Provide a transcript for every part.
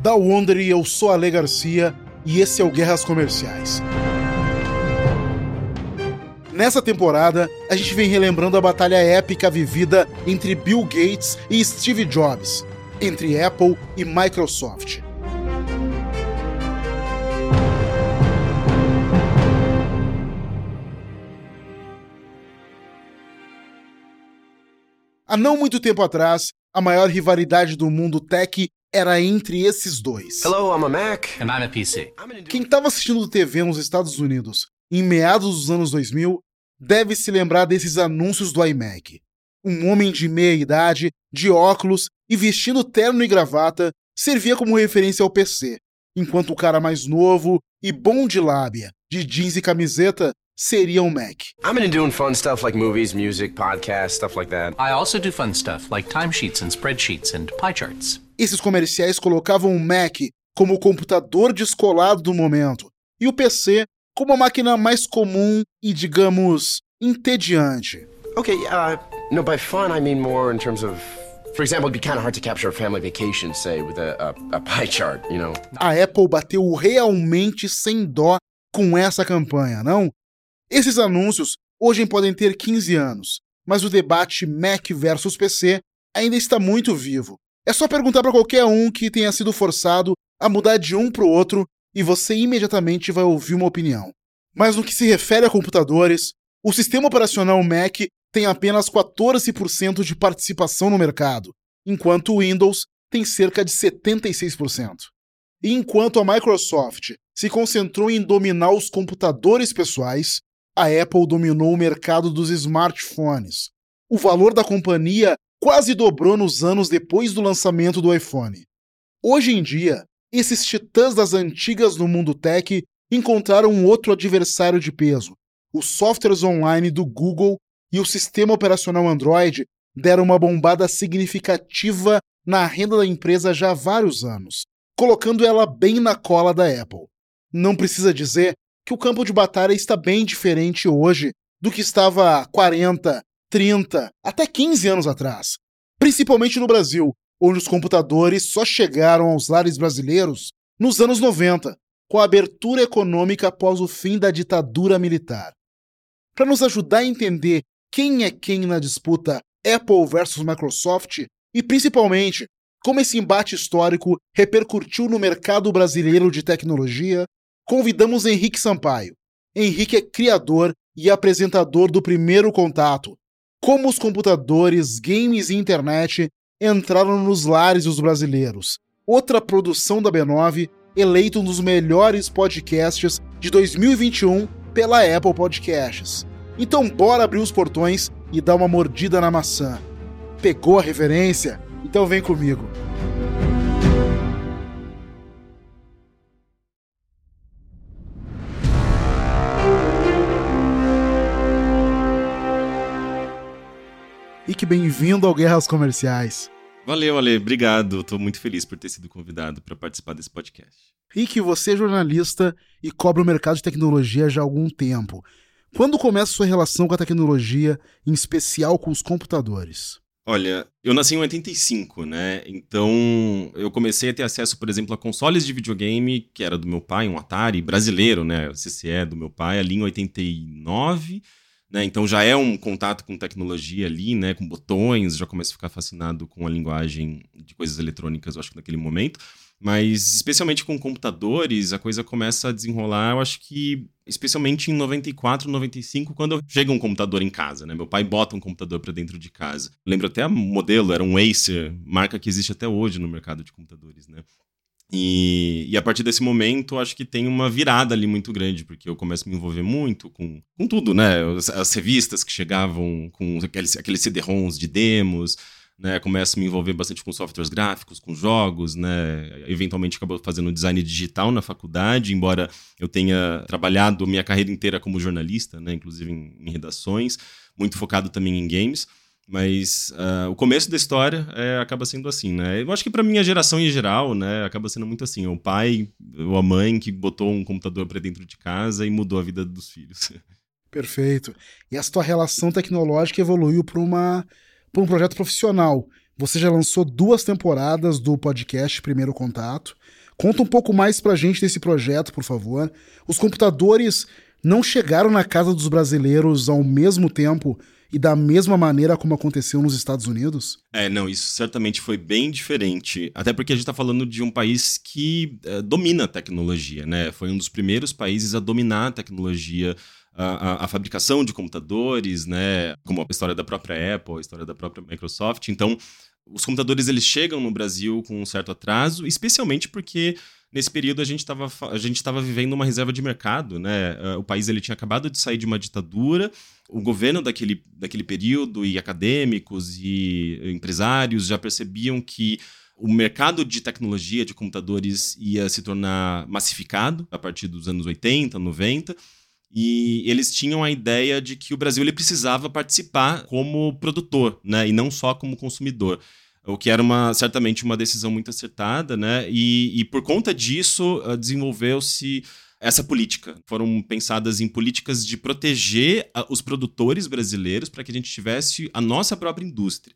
da Wondery, eu sou Ale Garcia e esse é o Guerras Comerciais. Nessa temporada, a gente vem relembrando a batalha épica vivida entre Bill Gates e Steve Jobs, entre Apple e Microsoft. Há não muito tempo atrás, a maior rivalidade do mundo tech era entre esses dois. Hello, I'm a Mac. And I'm a PC. Quem estava assistindo TV nos Estados Unidos em meados dos anos 2000 deve se lembrar desses anúncios do iMac. Um homem de meia idade, de óculos e vestindo terno e gravata servia como referência ao PC, enquanto o cara mais novo e bom de lábia, de jeans e camiseta, seria um Mac. I'm into doing fun stuff like movies, music, podcasts, stuff like that. I also do fun stuff like timesheets and spreadsheets and pie charts. Esses comerciais colocavam o Mac como o computador descolado do momento e o PC como a máquina mais comum e, digamos, entediante. Okay, uh, no, by fun I mean more in terms of. For example, it'd be kind of hard to capture a family vacation, say, with a, a, a pie chart, you know? A Apple bateu realmente sem dó com essa campanha, não? Esses anúncios hoje podem ter 15 anos, mas o debate Mac versus PC ainda está muito vivo. É só perguntar para qualquer um que tenha sido forçado a mudar de um para o outro e você imediatamente vai ouvir uma opinião. Mas no que se refere a computadores, o sistema operacional Mac tem apenas 14% de participação no mercado, enquanto o Windows tem cerca de 76%. E enquanto a Microsoft se concentrou em dominar os computadores pessoais, a Apple dominou o mercado dos smartphones. O valor da companhia quase dobrou nos anos depois do lançamento do iPhone. Hoje em dia, esses titãs das antigas no mundo tech encontraram um outro adversário de peso. Os softwares online do Google e o sistema operacional Android deram uma bombada significativa na renda da empresa já há vários anos, colocando ela bem na cola da Apple. Não precisa dizer que o campo de batalha está bem diferente hoje do que estava há 40, 30, até 15 anos atrás. Principalmente no Brasil, onde os computadores só chegaram aos lares brasileiros nos anos 90, com a abertura econômica após o fim da ditadura militar. Para nos ajudar a entender quem é quem na disputa Apple versus Microsoft e principalmente como esse embate histórico repercutiu no mercado brasileiro de tecnologia, convidamos Henrique Sampaio. Henrique é criador e apresentador do Primeiro Contato, como os computadores, games e internet entraram nos lares dos brasileiros. Outra produção da B9, eleito um dos melhores podcasts de 2021 pela Apple Podcasts. Então bora abrir os portões e dar uma mordida na maçã. Pegou a referência? Então vem comigo. E que bem-vindo ao Guerras Comerciais. Valeu, Ale. Obrigado. Estou muito feliz por ter sido convidado para participar desse podcast. Rick, você é jornalista e cobre o mercado de tecnologia já há algum tempo. Quando começa a sua relação com a tecnologia, em especial com os computadores? Olha, eu nasci em 85, né? Então eu comecei a ter acesso, por exemplo, a consoles de videogame, que era do meu pai, um Atari brasileiro, né? O CCE do meu pai, ali em 89. Né? Então já é um contato com tecnologia ali, né? Com botões, já começo a ficar fascinado com a linguagem de coisas eletrônicas, eu acho que naquele momento. Mas especialmente com computadores, a coisa começa a desenrolar, eu acho que especialmente em 94, 95, quando chega um computador em casa, né? Meu pai bota um computador para dentro de casa. Lembro até o modelo, era um Acer, marca que existe até hoje no mercado de computadores, né? E, e, a partir desse momento, acho que tem uma virada ali muito grande, porque eu começo a me envolver muito com, com tudo, né? As, as revistas que chegavam com aqueles, aqueles CD-ROMs de demos, né? Começo a me envolver bastante com softwares gráficos, com jogos, né? Eventualmente acabou fazendo design digital na faculdade, embora eu tenha trabalhado minha carreira inteira como jornalista, né? Inclusive em, em redações, muito focado também em games. Mas uh, o começo da história é, acaba sendo assim, né? Eu acho que para minha geração em geral, né, acaba sendo muito assim. O pai ou a mãe que botou um computador para dentro de casa e mudou a vida dos filhos. Perfeito. E a sua relação tecnológica evoluiu para uma para um projeto profissional. Você já lançou duas temporadas do podcast Primeiro Contato. Conta um pouco mais pra gente desse projeto, por favor. Os computadores não chegaram na casa dos brasileiros ao mesmo tempo e da mesma maneira como aconteceu nos Estados Unidos? É, não, isso certamente foi bem diferente. Até porque a gente está falando de um país que é, domina a tecnologia, né? Foi um dos primeiros países a dominar a tecnologia. A, a, a, fabricação de computadores, né, como a história da própria Apple, a história da própria Microsoft. Então, os computadores eles chegam no Brasil com um certo atraso, especialmente porque nesse período a gente estava a gente estava vivendo uma reserva de mercado, né? Eh, o país ele tinha acabado de sair de uma ditadura, o governo daquele, daquele período e acadêmicos e empresários já percebiam que o mercado de tecnologia de computadores ia se tornar massificado a partir dos anos 80, 90. E eles tinham a ideia de que o Brasil ele precisava participar como produtor, né, e não só como consumidor o que era uma, certamente uma decisão muito acertada, né? E, e por conta disso uh, desenvolveu-se essa política. Foram pensadas em políticas de proteger uh, os produtores brasileiros para que a gente tivesse a nossa própria indústria.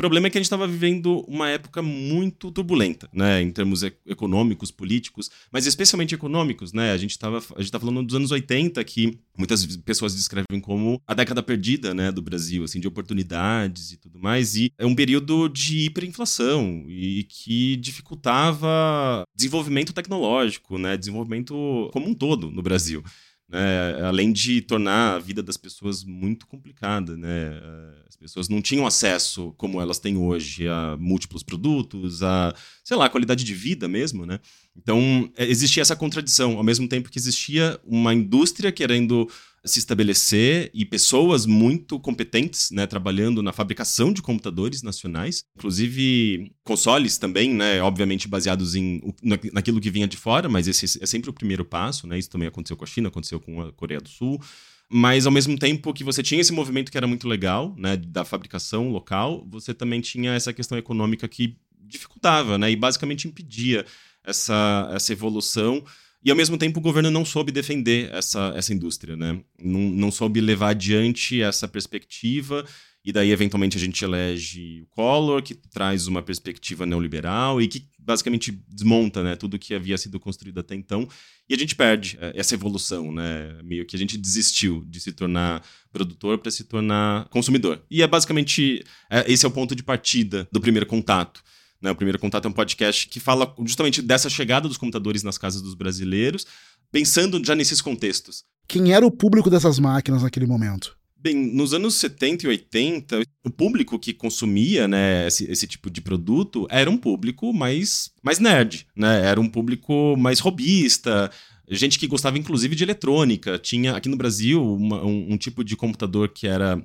O problema é que a gente estava vivendo uma época muito turbulenta, né, em termos econômicos, políticos, mas especialmente econômicos, né? A gente estava a gente tá falando dos anos 80 que muitas pessoas descrevem como a década perdida, né, do Brasil, assim, de oportunidades e tudo mais, e é um período de hiperinflação e que dificultava desenvolvimento tecnológico, né, desenvolvimento como um todo no Brasil né? além de tornar a vida das pessoas muito complicada. Né? As pessoas não tinham acesso, como elas têm hoje, a múltiplos produtos, a, sei lá, a qualidade de vida mesmo. Né? Então, é, existia essa contradição, ao mesmo tempo que existia uma indústria querendo se estabelecer e pessoas muito competentes, né, trabalhando na fabricação de computadores nacionais, inclusive consoles também, né, obviamente baseados em naquilo que vinha de fora, mas esse é sempre o primeiro passo, né? Isso também aconteceu com a China, aconteceu com a Coreia do Sul. Mas ao mesmo tempo que você tinha esse movimento que era muito legal, né, da fabricação local, você também tinha essa questão econômica que dificultava, né, e basicamente impedia essa, essa evolução e ao mesmo tempo o governo não soube defender essa, essa indústria, né? Não, não soube levar adiante essa perspectiva. E daí, eventualmente, a gente elege o Collor, que traz uma perspectiva neoliberal e que basicamente desmonta né, tudo que havia sido construído até então. E a gente perde é, essa evolução, né? Meio que a gente desistiu de se tornar produtor para se tornar consumidor. E é basicamente é, esse é o ponto de partida do primeiro contato. Né? O Primeiro Contato é um podcast que fala justamente dessa chegada dos computadores nas casas dos brasileiros, pensando já nesses contextos. Quem era o público dessas máquinas naquele momento? Bem, nos anos 70 e 80, o público que consumia né, esse, esse, tipo de produto era um público mais, mais nerd, né? Era um público mais robista, gente que gostava inclusive de eletrônica. Tinha aqui no Brasil uma, um, um tipo de computador que era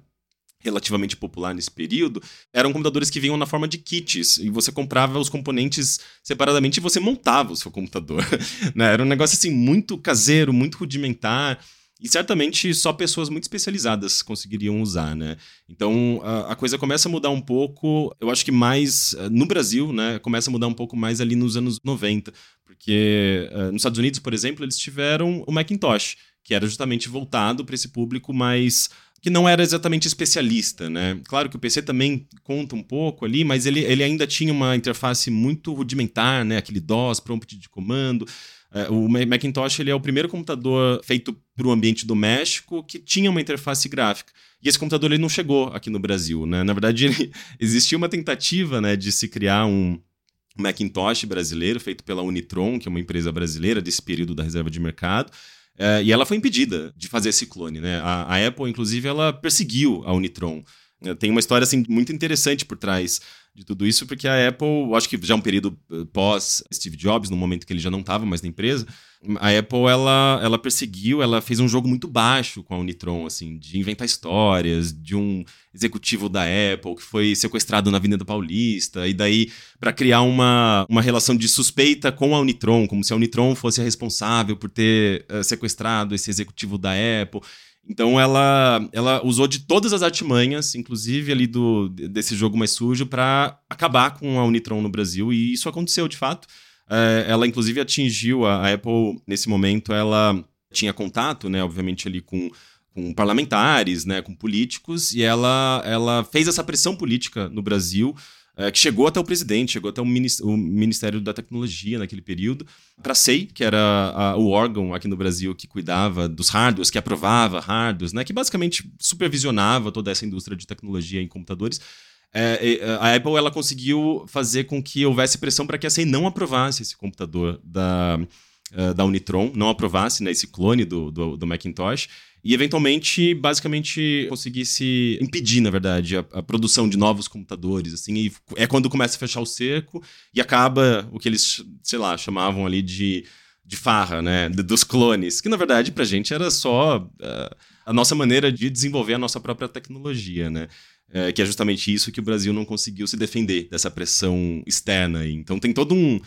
relativamente popular nesse período, eram computadores que vinham na forma de kits, e você comprava os componentes separadamente e você montava o seu computador. né? Era um negócio assim muito caseiro, muito rudimentar. E certamente só pessoas muito especializadas conseguiriam usar, né? Então a, a, coisa começa a mudar um pouco, eu acho que mais eh, no Brasil, né? Começa a mudar um pouco mais ali nos anos 90. Porque uh, nos Estados Unidos, por exemplo, eles tiveram o Macintosh, que era justamente voltado para esse público mais que não era exatamente especialista, né? Claro que o PC também conta um pouco ali, mas ele, ele ainda tinha uma interface muito rudimentar, né? Aquele DOS, prompt de comando. É, o Macintosh ele é o primeiro computador feito para o ambiente doméstico que tinha uma interface gráfica. E esse computador ele não chegou aqui no Brasil, né? Na verdade, ele, existia uma tentativa né, de se criar um, Macintosh brasileiro feito pela Unitron, que é uma empresa brasileira desse período da reserva de mercado. É, e ela foi impedida de fazer esse clone, né? A, a Apple, inclusive, ela perseguiu a Unitron. É, tem uma história assim muito interessante por trás de tudo isso, porque a Apple, acho que já é um período eh, pós Steve Jobs, no momento que ele já não estava mais na empresa, a Apple ela, ela perseguiu, ela fez um jogo muito baixo com a Unitron, assim, de inventar histórias, de um executivo da Apple que foi sequestrado na Avenida Paulista, e daí para criar uma, uma relação de suspeita com a Unitron, como se a Unitron fosse a responsável por ter uh, sequestrado esse executivo da Apple. Então ela, ela usou de todas as artimanhas, inclusive ali do, desse jogo mais sujo, para acabar com a Unitron no Brasil. E isso aconteceu de fato. É, ela inclusive atingiu a, a, Apple nesse momento. Ela tinha contato, né, obviamente ali com, com parlamentares, né, com políticos, e ela, ela fez essa pressão política no Brasil é, que chegou até o presidente, chegou até o, Ministério da Tecnologia naquele período, para a SEI, que era a, o órgão aqui no Brasil que cuidava dos hardwares, que aprovava hardwares, né, que basicamente supervisionava toda essa indústria de tecnologia em computadores. É, a Apple ela conseguiu fazer com que houvesse pressão para que a SEI não aprovasse esse computador da, uh, da Unitron, não aprovasse né, esse clone do, do, do Macintosh e eventualmente, basicamente, conseguisse impedir, na verdade, a, a, produção de novos computadores, assim, e é quando começa a fechar o cerco e acaba o que eles, sei lá, chamavam ali de, de farra, né, dos clones, que na verdade pra gente era só uh, a nossa maneira de desenvolver a nossa própria tecnologia, né, é, que é justamente isso que o Brasil não conseguiu se defender dessa pressão externa. Então tem todo um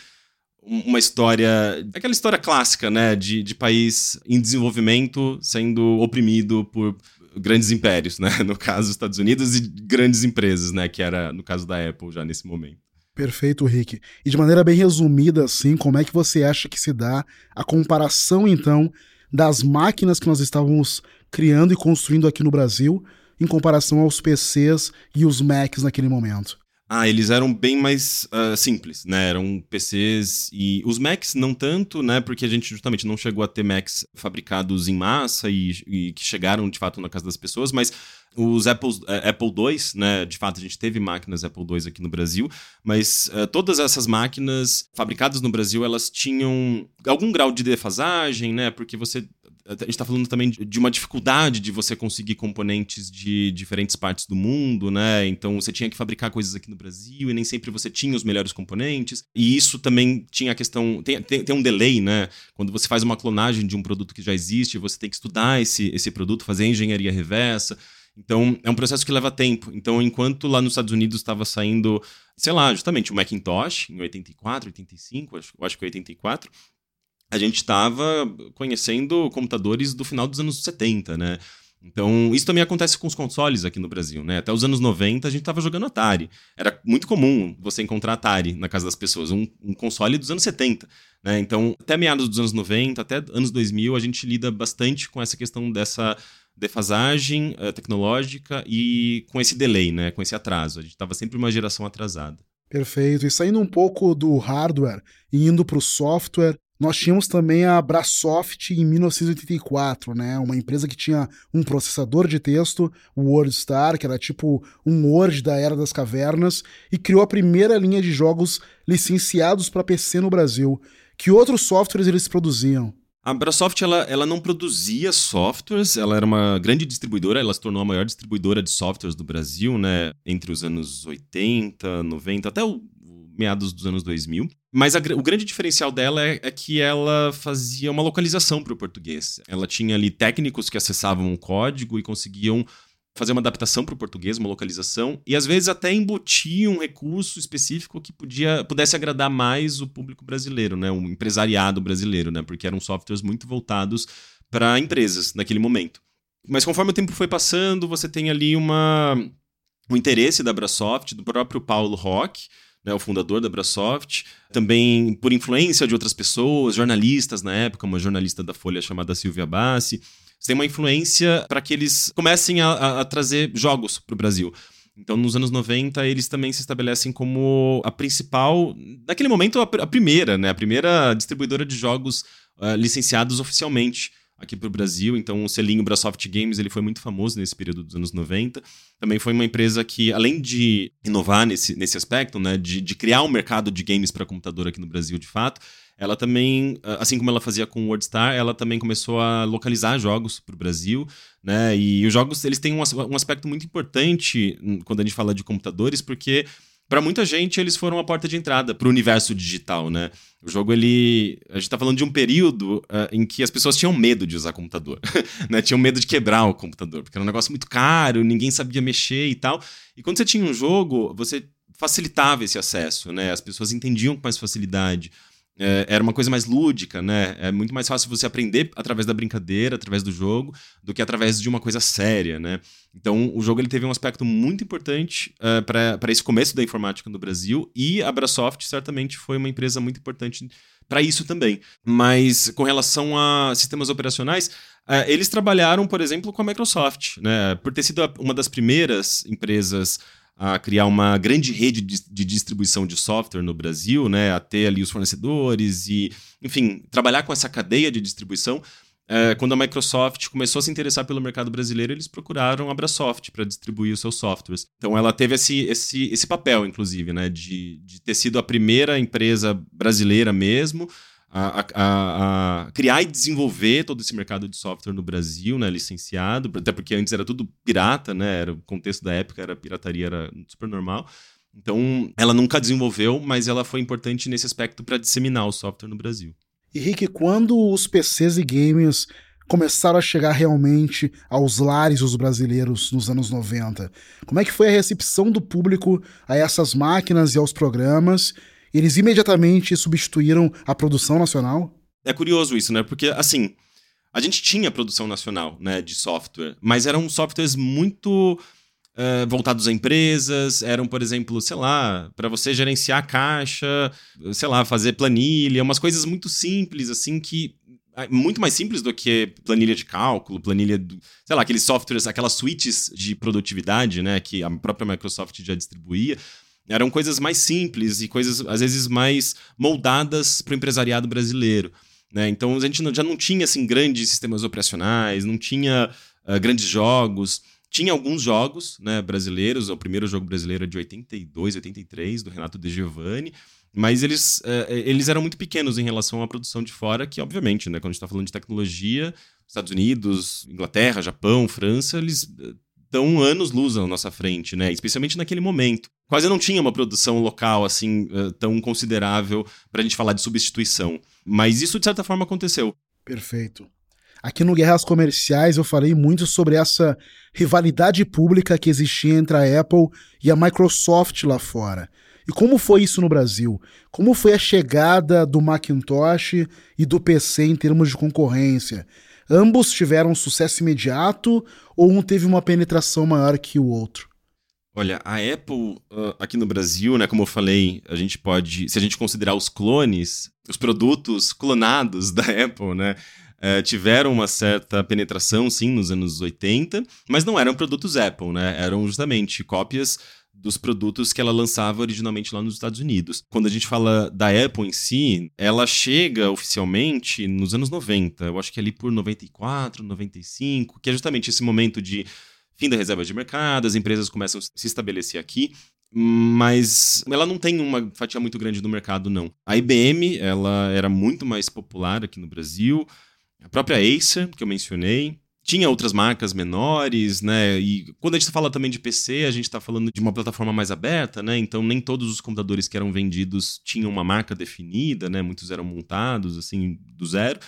uma história, aquela história clássica, né, de, de país em desenvolvimento sendo oprimido por grandes impérios, né, no caso Estados Unidos e grandes empresas, né, que era no caso da Apple já nesse momento. Perfeito, Rick. E de maneira bem resumida, assim, como é que você acha que se dá a comparação, então, das máquinas que nós estávamos criando e construindo aqui no Brasil em comparação aos PCs e os Macs naquele momento? Ah, eles eram bem mais uh, simples, né? Eram PCs e os Macs não tanto, né? Porque a gente justamente não chegou a ter Macs fabricados em massa e, e que chegaram de fato na casa das pessoas, mas os Apple, uh, Apple II, né? De fato, a gente teve máquinas Apple II aqui no Brasil, mas uh, todas essas máquinas fabricadas no Brasil, elas tinham algum grau de defasagem, né? Porque você a gente está falando também de uma dificuldade de você conseguir componentes de diferentes partes do mundo, né? Então você tinha que fabricar coisas aqui no Brasil e nem sempre você tinha os melhores componentes. E isso também tinha a questão. Tem, tem, tem um delay, né? Quando você faz uma clonagem de um produto que já existe, você tem que estudar esse, esse produto, fazer engenharia reversa. Então, é um processo que leva tempo. Então, enquanto lá nos Estados Unidos estava saindo, sei lá, justamente o Macintosh, em 84, 85, acho, acho que 84, a gente estava conhecendo computadores do final dos anos 70, né? Então, isso também acontece com os consoles aqui no Brasil, né? Até os anos 90 a gente estava jogando Atari. Era muito comum você encontrar Atari na casa das pessoas, um, um, console dos anos 70, né? Então, até meados dos anos 90, até anos 2000, a gente lida bastante com essa questão dessa defasagem uh, tecnológica e com esse delay, né? Com esse atraso. A gente estava sempre uma geração atrasada. Perfeito. E saindo um pouco do hardware e indo para o software, nós tínhamos também a Brasoft em 1984, né? Uma empresa que tinha um processador de texto, o WordStar, que era tipo um Word da era das cavernas, e criou a primeira linha de jogos licenciados para PC no Brasil. Que outros softwares eles produziam? A Brasoft ela, ela não produzia softwares, ela era uma grande distribuidora, ela se tornou a maior distribuidora de softwares do Brasil, né? Entre os anos 80, 90, até o meados dos anos 2000. Mas a, o grande diferencial dela é, é, que ela fazia uma localização para o português. Ela tinha ali técnicos que acessavam o código e conseguiam fazer uma adaptação para o português, uma localização, e às vezes até embutia um recurso específico que podia, pudesse agradar mais o público brasileiro, né, o empresariado brasileiro, né, porque eram softwares muito voltados para empresas naquele momento. Mas conforme o tempo foi passando, você tem ali uma, um interesse da Brasoft, do próprio Paulo Roque, né, o fundador da Brasoft, também por influência de outras pessoas, jornalistas na época, uma jornalista da Folha chamada Silvia Bassi, tem uma influência para que eles comecem a, a, trazer jogos para o Brasil. Então, nos anos 90, eles também se estabelecem como a principal, naquele momento, a, a primeira, né? A primeira distribuidora de jogos uh, licenciados oficialmente aqui para o Brasil. Então, o selinho Brasoft Games ele foi muito famoso nesse período dos anos 90. Também foi uma empresa que, além de inovar nesse, nesse aspecto, né, de, de criar um mercado de games para computador aqui no Brasil de fato, ela também, assim como ela fazia com o WordStar, ela também começou a localizar jogos para o Brasil, né? E os jogos eles têm um, um aspecto muito importante hum, quando a gente fala de computadores, porque para muita gente eles foram a porta de entrada para o universo digital, né? O jogo ele, a gente está falando de um período uh, em que as pessoas tinham medo de usar computador, né? Tinham medo de quebrar o computador, porque era um negócio muito caro, ninguém sabia mexer e tal. E quando você tinha um jogo, você facilitava esse acesso, né? As pessoas entendiam com mais facilidade é, era uma coisa mais lúdica, né? É muito mais fácil você aprender através da brincadeira, através do jogo, do que através de uma coisa séria, né? Então, o jogo ele teve um aspecto muito importante uh, para esse começo da informática no Brasil e a Brasoft certamente foi uma empresa muito importante para isso também. Mas com relação a sistemas operacionais, uh, eles trabalharam, por exemplo, com a Microsoft, né? Por ter sido uma das primeiras empresas a criar uma grande rede de, distribuição de software no Brasil, né, a ter ali os fornecedores e, enfim, trabalhar com essa cadeia de distribuição. É, quando a Microsoft começou a se interessar pelo mercado brasileiro, eles procuraram a Abrasoft para distribuir os seus softwares. Então ela teve esse, esse, esse papel, inclusive, né, de, de ter sido a primeira empresa brasileira mesmo a, a, a, criar e desenvolver todo esse mercado de software no Brasil, né, licenciado, até porque antes era tudo pirata, né, era o contexto da época era pirataria era super normal. Então, ela nunca desenvolveu, mas ela foi importante nesse aspecto para disseminar o software no Brasil. E Rick, quando os PCs e games começaram a chegar realmente aos lares dos brasileiros nos anos 90, como é que foi a recepção do público a essas máquinas e aos programas? Eles imediatamente substituíram a produção nacional? É curioso isso, né? Porque, assim, a gente tinha produção nacional, né, de software, mas eram softwares muito uh, voltados a empresas, eram, por exemplo, sei lá, para você gerenciar caixa, sei lá, fazer planilha, umas coisas muito simples, assim, que ah, muito mais simples do que planilha de cálculo, planilha, do, sei lá, aqueles softwares, aquelas suítes de produtividade, né, que a própria Microsoft já distribuía eram coisas mais simples e coisas, às vezes, mais moldadas para o empresariado brasileiro. Né? Então, a gente já não tinha assim, grandes sistemas operacionais, não tinha uh, grandes jogos. Tinha alguns jogos né, brasileiros, o primeiro jogo brasileiro é de 82, 83, do Renato De Giovanni, mas eles, uh, eles eram muito pequenos em relação à produção de fora, que, obviamente, né, quando a gente está falando de tecnologia, Estados Unidos, Inglaterra, Japão, França, eles estão anos luz à nossa frente, né? Especialmente naquele momento. Quase não tinha uma produção local assim eh, tão considerável para a gente falar de substituição. Mas isso de certa forma aconteceu. Perfeito. Aqui no Guerras Comerciais eu falei muito sobre essa rivalidade pública que existia entre a Apple e a Microsoft lá fora. E como foi isso no Brasil? Como foi a chegada do Macintosh e do PC em termos de concorrência? Ambos tiveram sucesso imediato ou um teve uma penetração maior que o outro? Olha, a Apple uh, aqui no Brasil, né, como eu falei, a gente pode, se a gente considerar os clones, os produtos clonados da Apple, né, uh, tiveram uma certa penetração, sim, nos anos 80, mas não eram produtos Apple, né, eram justamente cópias dos produtos que ela lançava originalmente lá nos Estados Unidos. Quando a gente fala da Apple em si, ela chega oficialmente nos anos 90, eu acho que é ali por 94, 95, que é justamente esse momento de fim da reserva de mercado, as empresas começam a se estabelecer aqui, mas ela não tem uma fatia muito grande do mercado, não. A IBM, ela era muito mais popular aqui no Brasil, a própria Acer, que eu mencionei, tinha outras marcas menores, né? E quando a gente fala também de PC, a gente está falando de uma plataforma mais aberta, né? Então nem todos os computadores que eram vendidos tinham uma marca definida, né? Muitos eram montados assim do zero.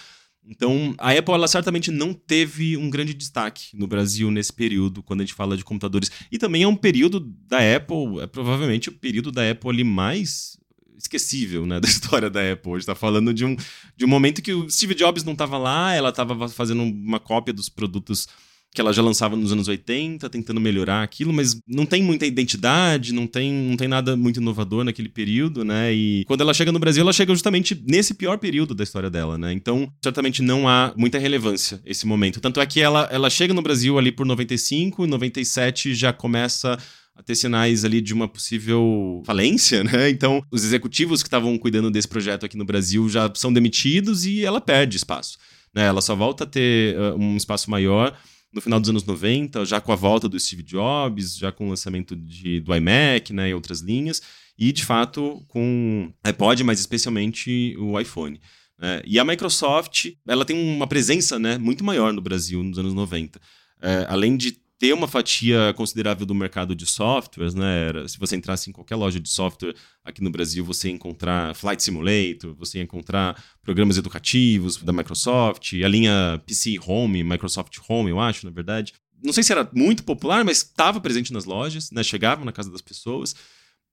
Então, a Apple ela certamente não teve um grande destaque no Brasil nesse período, quando a gente fala de computadores. E também é um período da Apple, é provavelmente o período da Apple ali mais esquecível, né, da história da Apple. A gente tá falando de um, de um momento que o Steve Jobs não estava lá, ela estava fazendo uma cópia dos produtos que ela já lançava nos anos 80, tentando melhorar aquilo, mas não tem muita identidade, não tem, não tem nada muito inovador naquele período, né? E quando ela chega no Brasil, ela chega justamente nesse pior período da história dela, né? Então, certamente não há muita relevância esse momento. Tanto é que ela, ela chega no Brasil ali por 95, 97 já começa a ter sinais ali de uma possível falência, né? Então, os executivos que estavam cuidando desse projeto aqui no Brasil já são demitidos e ela perde espaço. Né? Ela só volta a ter uh, um espaço maior no final dos anos 90, já com a volta do Steve Jobs, já com o lançamento de, do iMac né, e outras linhas, e de fato com iPod, mas especialmente o iPhone. Né? E a Microsoft ela tem uma presença né, muito maior no Brasil nos anos 90. É, além de ter uma fatia considerável do mercado de softwares, né? Se você entrasse em qualquer loja de software aqui no Brasil, você ia encontrar Flight Simulator, você ia encontrar programas educativos da Microsoft, a linha PC Home, Microsoft Home, eu acho, na verdade. Não sei se era muito popular, mas estava presente nas lojas, né? Chegava na casa das pessoas.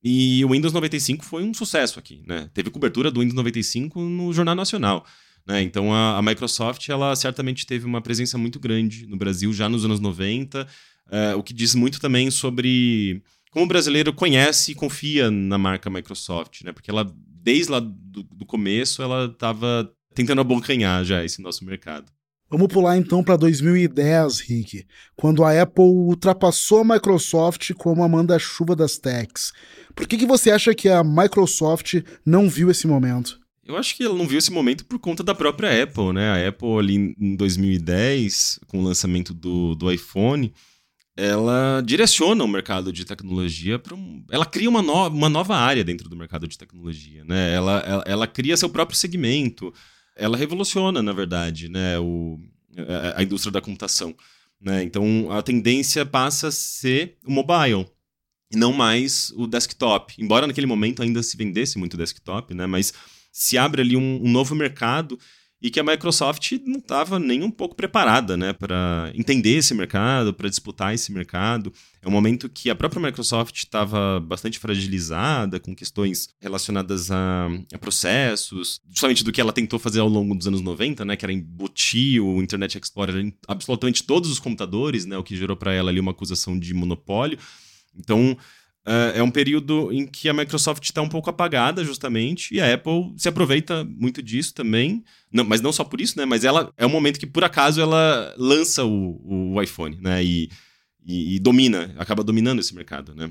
E o Windows 95 foi um sucesso aqui, né? Teve cobertura do Windows 95 no Jornal Nacional. Né? Então a, a, Microsoft ela certamente teve uma presença muito grande no Brasil já nos anos 90, é, o que diz muito também sobre como o brasileiro conhece e confia na marca Microsoft, né? porque ela, desde lá do, do começo, ela estava tentando abocanhar já esse nosso mercado. Vamos pular então para 2010, Rick, quando a Apple ultrapassou a Microsoft como a manda-chuva das techs. Por que, que você acha que a Microsoft não viu esse momento? Eu acho que ela não viu esse momento por conta da própria Apple, né? A Apple ali em 2010, com o lançamento do, do iPhone, ela direciona o mercado de tecnologia para um, ela cria uma, no, uma nova área dentro do mercado de tecnologia, né? Ela, ela, ela cria seu próprio segmento ela revoluciona, na verdade, né, o, a, a indústria da computação. Né? Então, a tendência passa a ser o mobile e não mais o desktop. Embora naquele momento ainda se vendesse muito desktop, né? mas se abre ali um, um novo mercado e que a Microsoft não estava nem um pouco preparada né, para entender esse mercado, para disputar esse mercado. É um momento que a própria Microsoft estava bastante fragilizada com questões relacionadas a, a, processos, justamente do que ela tentou fazer ao longo dos anos 90, né, que era embutir o Internet Explorer em absolutamente todos os computadores, né, o que gerou para ela ali uma acusação de monopólio. Então, é um período em que a Microsoft está um pouco apagada, justamente, e a Apple se aproveita muito disso também. Não, mas não só por isso, né? Mas ela é um momento que, por acaso, ela lança o, o iPhone, né? E, e, e, domina, acaba dominando esse mercado, né?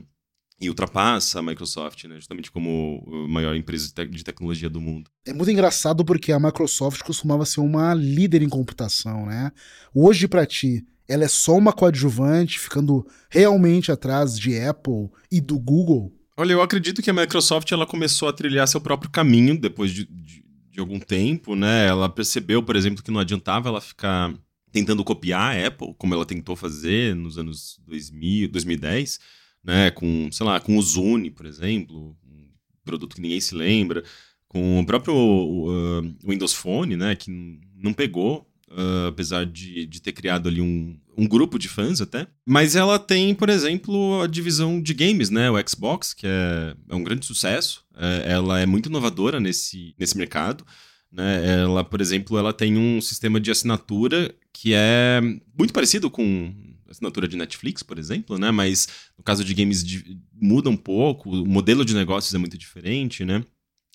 E ultrapassa a Microsoft, né? Justamente como a maior empresa de, te de tecnologia do mundo. É muito engraçado porque a Microsoft costumava ser uma líder em computação, né? Hoje, para ti, ela é só uma coadjuvante, ficando realmente atrás de Apple e do Google? Olha, eu acredito que a Microsoft ela começou a trilhar seu próprio caminho depois de, de, de algum tempo, né? Ela percebeu, por exemplo, que não adiantava ela ficar tentando copiar a Apple, como ela tentou fazer nos anos 2000, 2010, né? Com, sei lá, com o Zune, por exemplo, um produto que ninguém se lembra, com o próprio uh, Windows Phone, né? Que não pegou Uh, apesar de, de ter criado ali um, um grupo de fãs até. Mas ela tem, por exemplo, a divisão de games, né? O Xbox, que é, é um grande sucesso. É, ela é muito inovadora nesse, nesse mercado. Né? Ela, por exemplo, ela tem um sistema de assinatura que é muito parecido com assinatura de Netflix, por exemplo, né? Mas no caso de games de, muda um pouco, o modelo de negócios é muito diferente, né?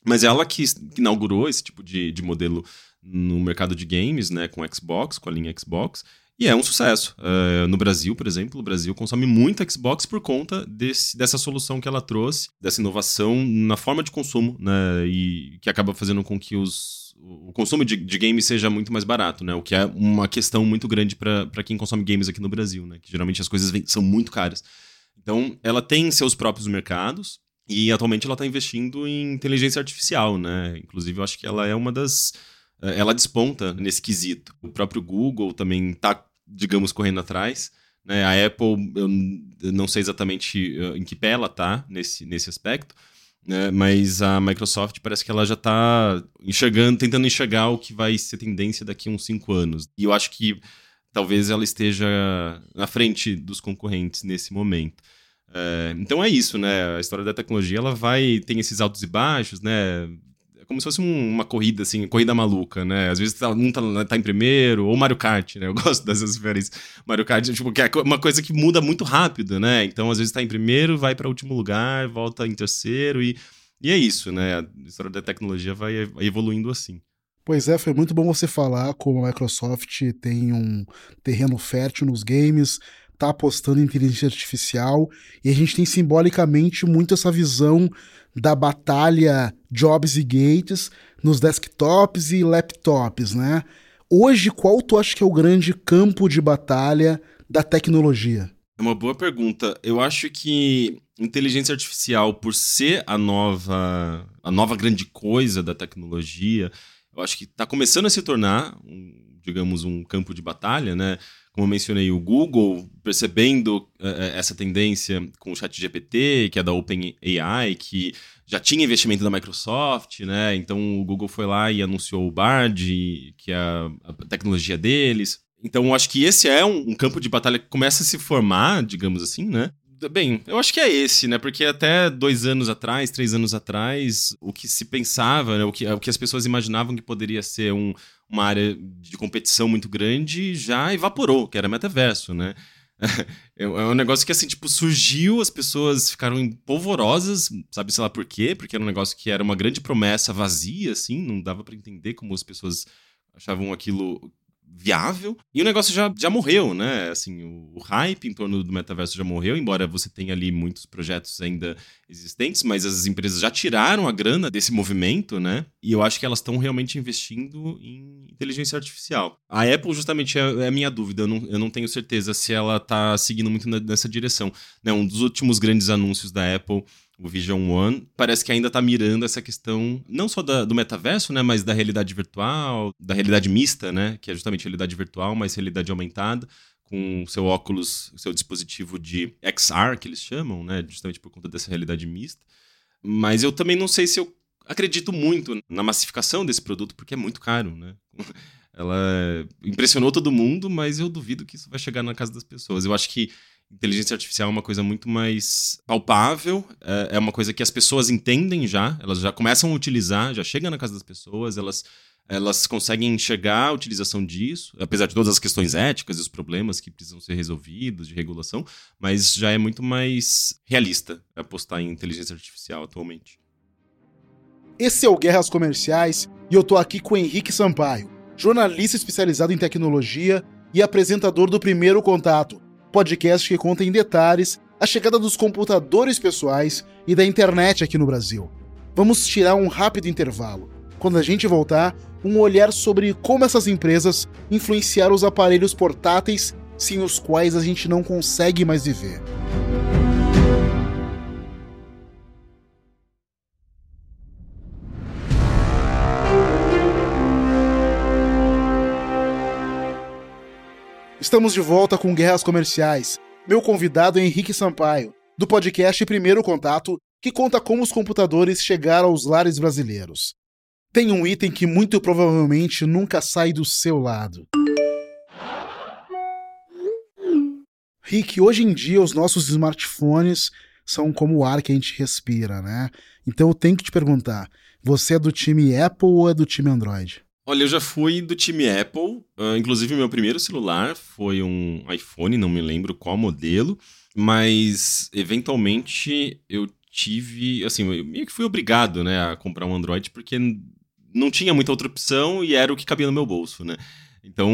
Mas ela que, que inaugurou esse tipo de, de modelo no mercado de games, né, com Xbox, com a linha Xbox, e é um sucesso. Uh, no Brasil, por exemplo, o Brasil consome muito Xbox por conta desse, dessa solução que ela trouxe, dessa inovação na forma de consumo, né, e que acaba fazendo com que os, o consumo de, de games seja muito mais barato, né, o que é uma questão muito grande para quem consome games aqui no Brasil, né, que geralmente as coisas vem, são muito caras. Então, ela tem seus próprios mercados, e atualmente ela está investindo em inteligência artificial, né? Inclusive, eu acho que ela é uma das ela desponta nesse quesito. O próprio Google também está, digamos, correndo atrás. Né? A Apple, eu não sei exatamente uh, em que pé ela está nesse, nesse aspecto, né? mas a Microsoft parece que ela já está enxergando, tentando enxergar o que vai ser tendência daqui a uns cinco anos. E eu acho que talvez ela esteja na frente dos concorrentes nesse momento. É, então é isso, né? A história da tecnologia ela vai tem esses altos e baixos, né? Como se fosse um, uma corrida, assim, corrida maluca, né? Às vezes tá, um tá, tá, em primeiro, ou Mario Kart, né? Eu gosto dessas referências. Mario Kart, tipo, que é uma coisa que muda muito rápido, né? Então, às vezes tá em primeiro, vai para último lugar, volta em terceiro e, e é isso, né? A história da tecnologia vai evoluindo assim. Pois é, foi muito bom você falar como a Microsoft tem um terreno fértil nos games, tá apostando em inteligência artificial, e a gente tem simbolicamente muito essa visão da batalha Jobs e Gates nos desktops e laptops, né? Hoje, qual tu acha que é o grande campo de batalha da tecnologia? É uma boa pergunta. Eu acho que inteligência artificial, por ser a nova, a nova grande coisa da tecnologia, eu acho que está começando a se tornar, um, digamos, um campo de batalha, né? Como eu mencionei, o Google percebendo uh, essa tendência com o ChatGPT, que é da OpenAI, que já tinha investimento da Microsoft, né? Então o Google foi lá e anunciou o Bard, que é a, a tecnologia deles. Então acho que esse é um, um, campo de batalha que começa a se formar, digamos assim, né? Bem, eu acho que é esse, né? Porque até dois anos atrás, três anos atrás, o que se pensava, né? o, que, o que as pessoas imaginavam que poderia ser um, uma área de competição muito grande já evaporou, que era metaverso, né? É, é um negócio que, assim, tipo, surgiu, as pessoas ficaram polvorosas, sabe, sei lá por quê, porque era um negócio que era uma grande promessa vazia, assim, não dava para entender como as pessoas achavam aquilo viável. E o negócio já, já morreu, né? Assim, o, o, hype em torno do metaverso já morreu, embora você tenha ali muitos projetos ainda existentes, mas as empresas já tiraram a grana desse movimento, né? E eu acho que elas estão realmente investindo em inteligência artificial. A Apple, justamente, é, é a minha dúvida. Eu não, eu não tenho certeza se ela está seguindo muito nessa direção. Né? Um dos últimos grandes anúncios da Apple o Vision One, parece que ainda está mirando essa questão não só da, do metaverso, né, mas da realidade virtual, da realidade mista, né, que é justamente realidade virtual, mas realidade aumentada, com seu óculos, seu dispositivo de XR, que eles chamam, né, justamente por conta dessa realidade mista. Mas eu também não sei se eu acredito muito na massificação desse produto, porque é muito caro, né? Ela impressionou todo mundo, mas eu duvido que isso vai chegar na casa das pessoas. Eu acho que inteligência artificial é uma coisa muito mais palpável, é, é uma coisa que as pessoas entendem já, elas já começam a utilizar, já chega na casa das pessoas, elas elas conseguem enxergar a utilização disso, apesar de todas as questões éticas e os problemas que precisam ser resolvidos de regulação, mas já é muito mais realista apostar em inteligência artificial atualmente. Esse é o Guerras Comerciais e eu tô aqui com o Henrique Sampaio, jornalista especializado em tecnologia e apresentador do Primeiro Contato, podcast que conta em detalhes a chegada dos computadores pessoais e da internet aqui no Brasil. Vamos tirar um rápido intervalo. Quando a gente voltar, um olhar sobre como essas empresas influenciaram os aparelhos portáteis sem os quais a gente não consegue mais viver. Estamos de volta com Guerras Comerciais. Meu convidado é Henrique Sampaio, do podcast Primeiro Contato, que conta como os computadores chegaram aos lares brasileiros. Tem um item que muito provavelmente nunca sai do seu lado. Rick, hoje em dia os nossos smartphones são como o ar que a gente respira, né? Então eu tenho que te perguntar: você é do time Apple ou é do time Android? Olha, eu já fui do time Apple. Uh, inclusive, meu primeiro celular foi um iPhone, não me lembro qual modelo. Mas, eventualmente, eu tive. Assim, eu meio que fui obrigado né, a comprar um Android, porque não tinha muita outra opção e era o que cabia no meu bolso, né? Então,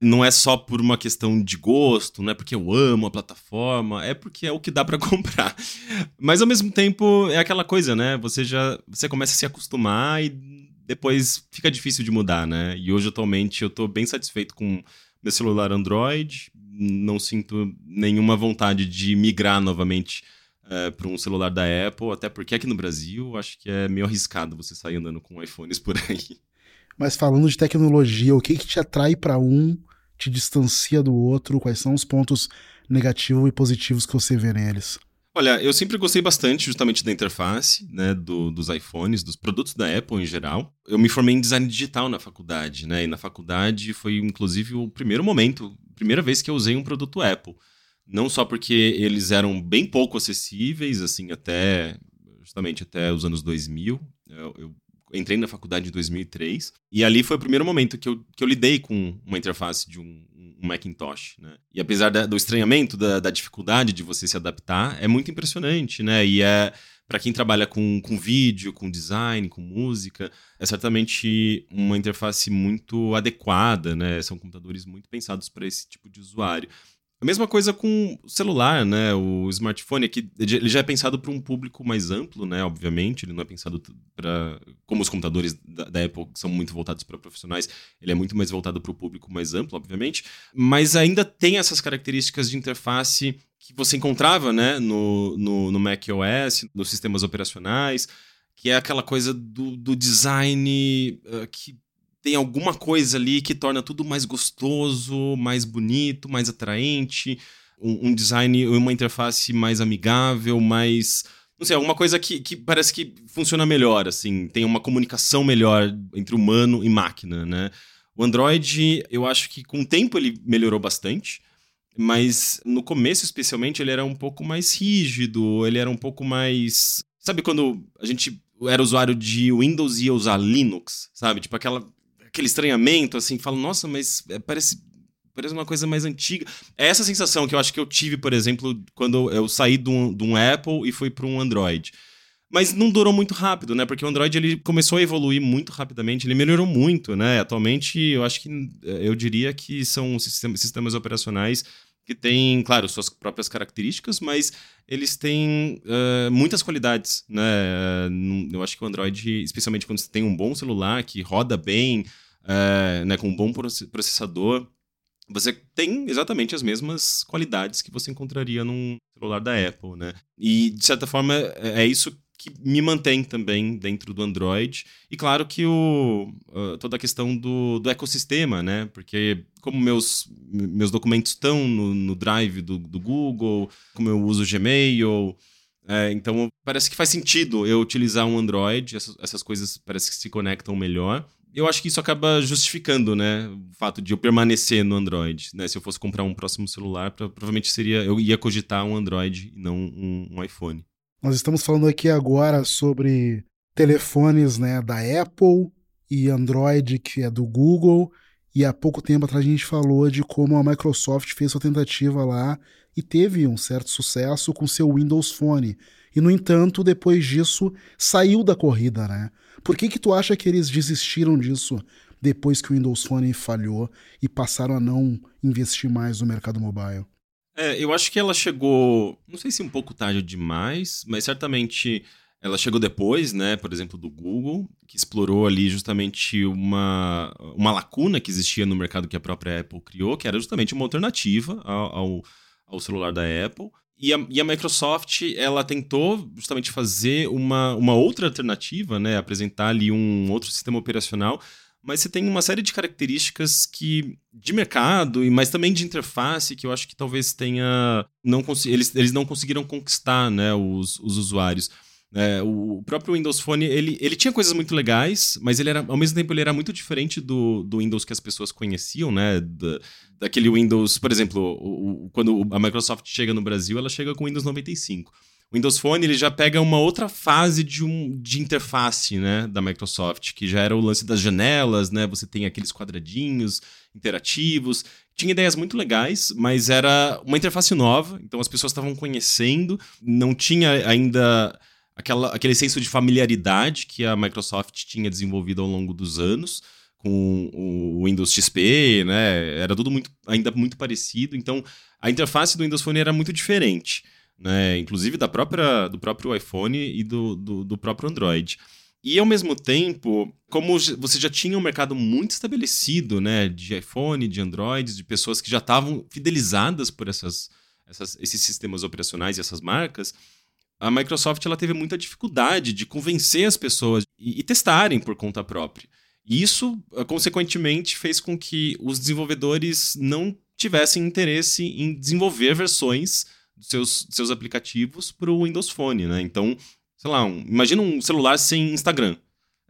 não é só por uma questão de gosto, não é porque eu amo a plataforma, é porque é o que dá para comprar. Mas ao mesmo tempo é aquela coisa, né? Você já você começa a se acostumar e depois fica difícil de mudar, né? E hoje, atualmente, eu tô bem satisfeito com meu celular Android, não sinto nenhuma vontade de migrar novamente é, eh, para um celular da Apple, até porque aqui no Brasil acho que é meio arriscado você sair andando com iPhones por aí. Mas falando de tecnologia, o que, que te atrai para um, te distancia do outro? Quais são os pontos negativos e positivos que você vê neles? Olha, eu sempre gostei bastante justamente da interface, né, do, dos iPhones, dos produtos da Apple em geral. Eu me formei em design digital na faculdade, né, e na faculdade foi inclusive o primeiro momento, primeira vez que eu usei um produto Apple. Não só porque eles eram bem pouco acessíveis, assim, até justamente até os anos 2000. Eu, eu entrei na faculdade em 2003 e ali foi o primeiro momento que eu, que eu lidei com uma interface de um, um Macintosh, né? E apesar da, do estranhamento, da, da, dificuldade de você se adaptar, é muito impressionante, né? E é para quem trabalha com, com vídeo, com design, com música, é certamente uma interface muito adequada, né? São computadores muito pensados para esse tipo de usuário. A mesma coisa com o celular, né? O smartphone aqui, ele já é pensado para um público mais amplo, né? Obviamente, ele não é pensado para como os computadores da, da Apple são muito voltados para profissionais, ele é muito mais voltado para o público mais amplo, obviamente, mas ainda tem essas características de interface que você encontrava, né, no, no, no Mac OS, nos sistemas operacionais, que é aquela coisa do, do design uh, que tem alguma coisa ali que torna tudo mais gostoso, mais bonito, mais atraente, um, um design, uma interface mais amigável, mais não sei, alguma coisa que, que parece que funciona melhor, assim, tem uma comunicação melhor entre humano e máquina, né? O Android, eu acho que com o tempo ele melhorou bastante, mas no começo, especialmente, ele era um pouco mais rígido, ele era um pouco mais. Sabe quando a gente era usuário de Windows e ia usar Linux, sabe? Tipo aquela aquele estranhamento, assim, falo, nossa, mas é, parece, parece uma coisa mais antiga. É essa sensação que eu acho que eu tive, por exemplo, quando eu saí de um, de um Apple e fui para um Android. Mas não durou muito rápido, né? Porque o Android ele começou a evoluir muito rapidamente, ele melhorou muito, né? Atualmente, eu acho que eu diria que são sistemas operacionais que têm, claro, suas próprias características, mas eles têm uh, muitas qualidades, né? eu acho que o Android, especialmente quando você tem um bom celular que roda bem, uh, né, com um bom processador, você tem exatamente as mesmas qualidades que você encontraria num celular da Apple, né? E, de certa forma, é, é isso que me mantém também dentro do Android. E claro que o, uh, toda a questão do, do ecossistema, né? Porque como meus, meus documentos estão no, no Drive do, do Google, como eu uso o Gmail, é, então parece que faz sentido eu utilizar um Android, essas, essas coisas parece que se conectam melhor. Eu acho que isso acaba justificando, né, o fato de eu permanecer no Android, né? Se eu fosse comprar um próximo celular, provavelmente seria eu ia cogitar um Android e não um, um iPhone. Nós estamos falando aqui agora sobre telefones né, da Apple e Android, que é do Google. E há pouco tempo atrás a gente falou de como a Microsoft fez sua tentativa lá e teve um certo sucesso com seu Windows Phone. E, no entanto, depois disso, saiu da corrida, né? Por que que tu acha que eles desistiram disso depois que o Windows Phone falhou e passaram a não investir mais no mercado mobile? É, eu acho que ela chegou, não sei se um pouco tarde demais, mas certamente ela chegou depois, né, por exemplo, do Google, que explorou ali justamente uma, uma lacuna que existia no mercado que a própria Apple criou, que era justamente uma alternativa ao, ao, celular da Apple. E a, e a, Microsoft, ela tentou justamente fazer uma, uma outra alternativa, né, apresentar ali um outro sistema operacional mas você tem uma série de características que de mercado mas também de interface que eu acho que talvez tenha não eles, eles não conseguiram conquistar né os, os usuários. É, o próprio Windows Phone ele, ele tinha coisas muito legais mas ele era ao mesmo tempo ele era muito diferente do, do Windows que as pessoas conheciam né da, daquele Windows por exemplo o, o, quando a Microsoft chega no Brasil ela chega com o Windows 95 o Windows Phone ele já pega uma outra fase de, um, de interface né, da Microsoft, que já era o lance das janelas, né? Você tem aqueles quadradinhos interativos. Tinha ideias muito legais, mas era uma interface nova, então as pessoas estavam conhecendo, não tinha ainda aquela, aquele senso de familiaridade que a Microsoft tinha desenvolvido ao longo dos anos com o Windows XP, né? Era tudo muito, ainda muito parecido, então a interface do Windows Phone era muito diferente né? Inclusive da própria, do próprio iPhone e do, do, do próprio Android. E ao mesmo tempo, como você já tinha um mercado muito estabelecido, né, de iPhone, de Android, de pessoas que já estavam fidelizadas por essas, essas, esses sistemas operacionais e essas marcas, a Microsoft ela teve muita dificuldade de convencer as pessoas e, e testarem por conta própria. E isso, eh, consequentemente, fez com que os desenvolvedores não tivessem interesse em desenvolver versões seus, seus aplicativos para o Windows Phone, né? Então, sei lá, um, imagina um celular sem Instagram.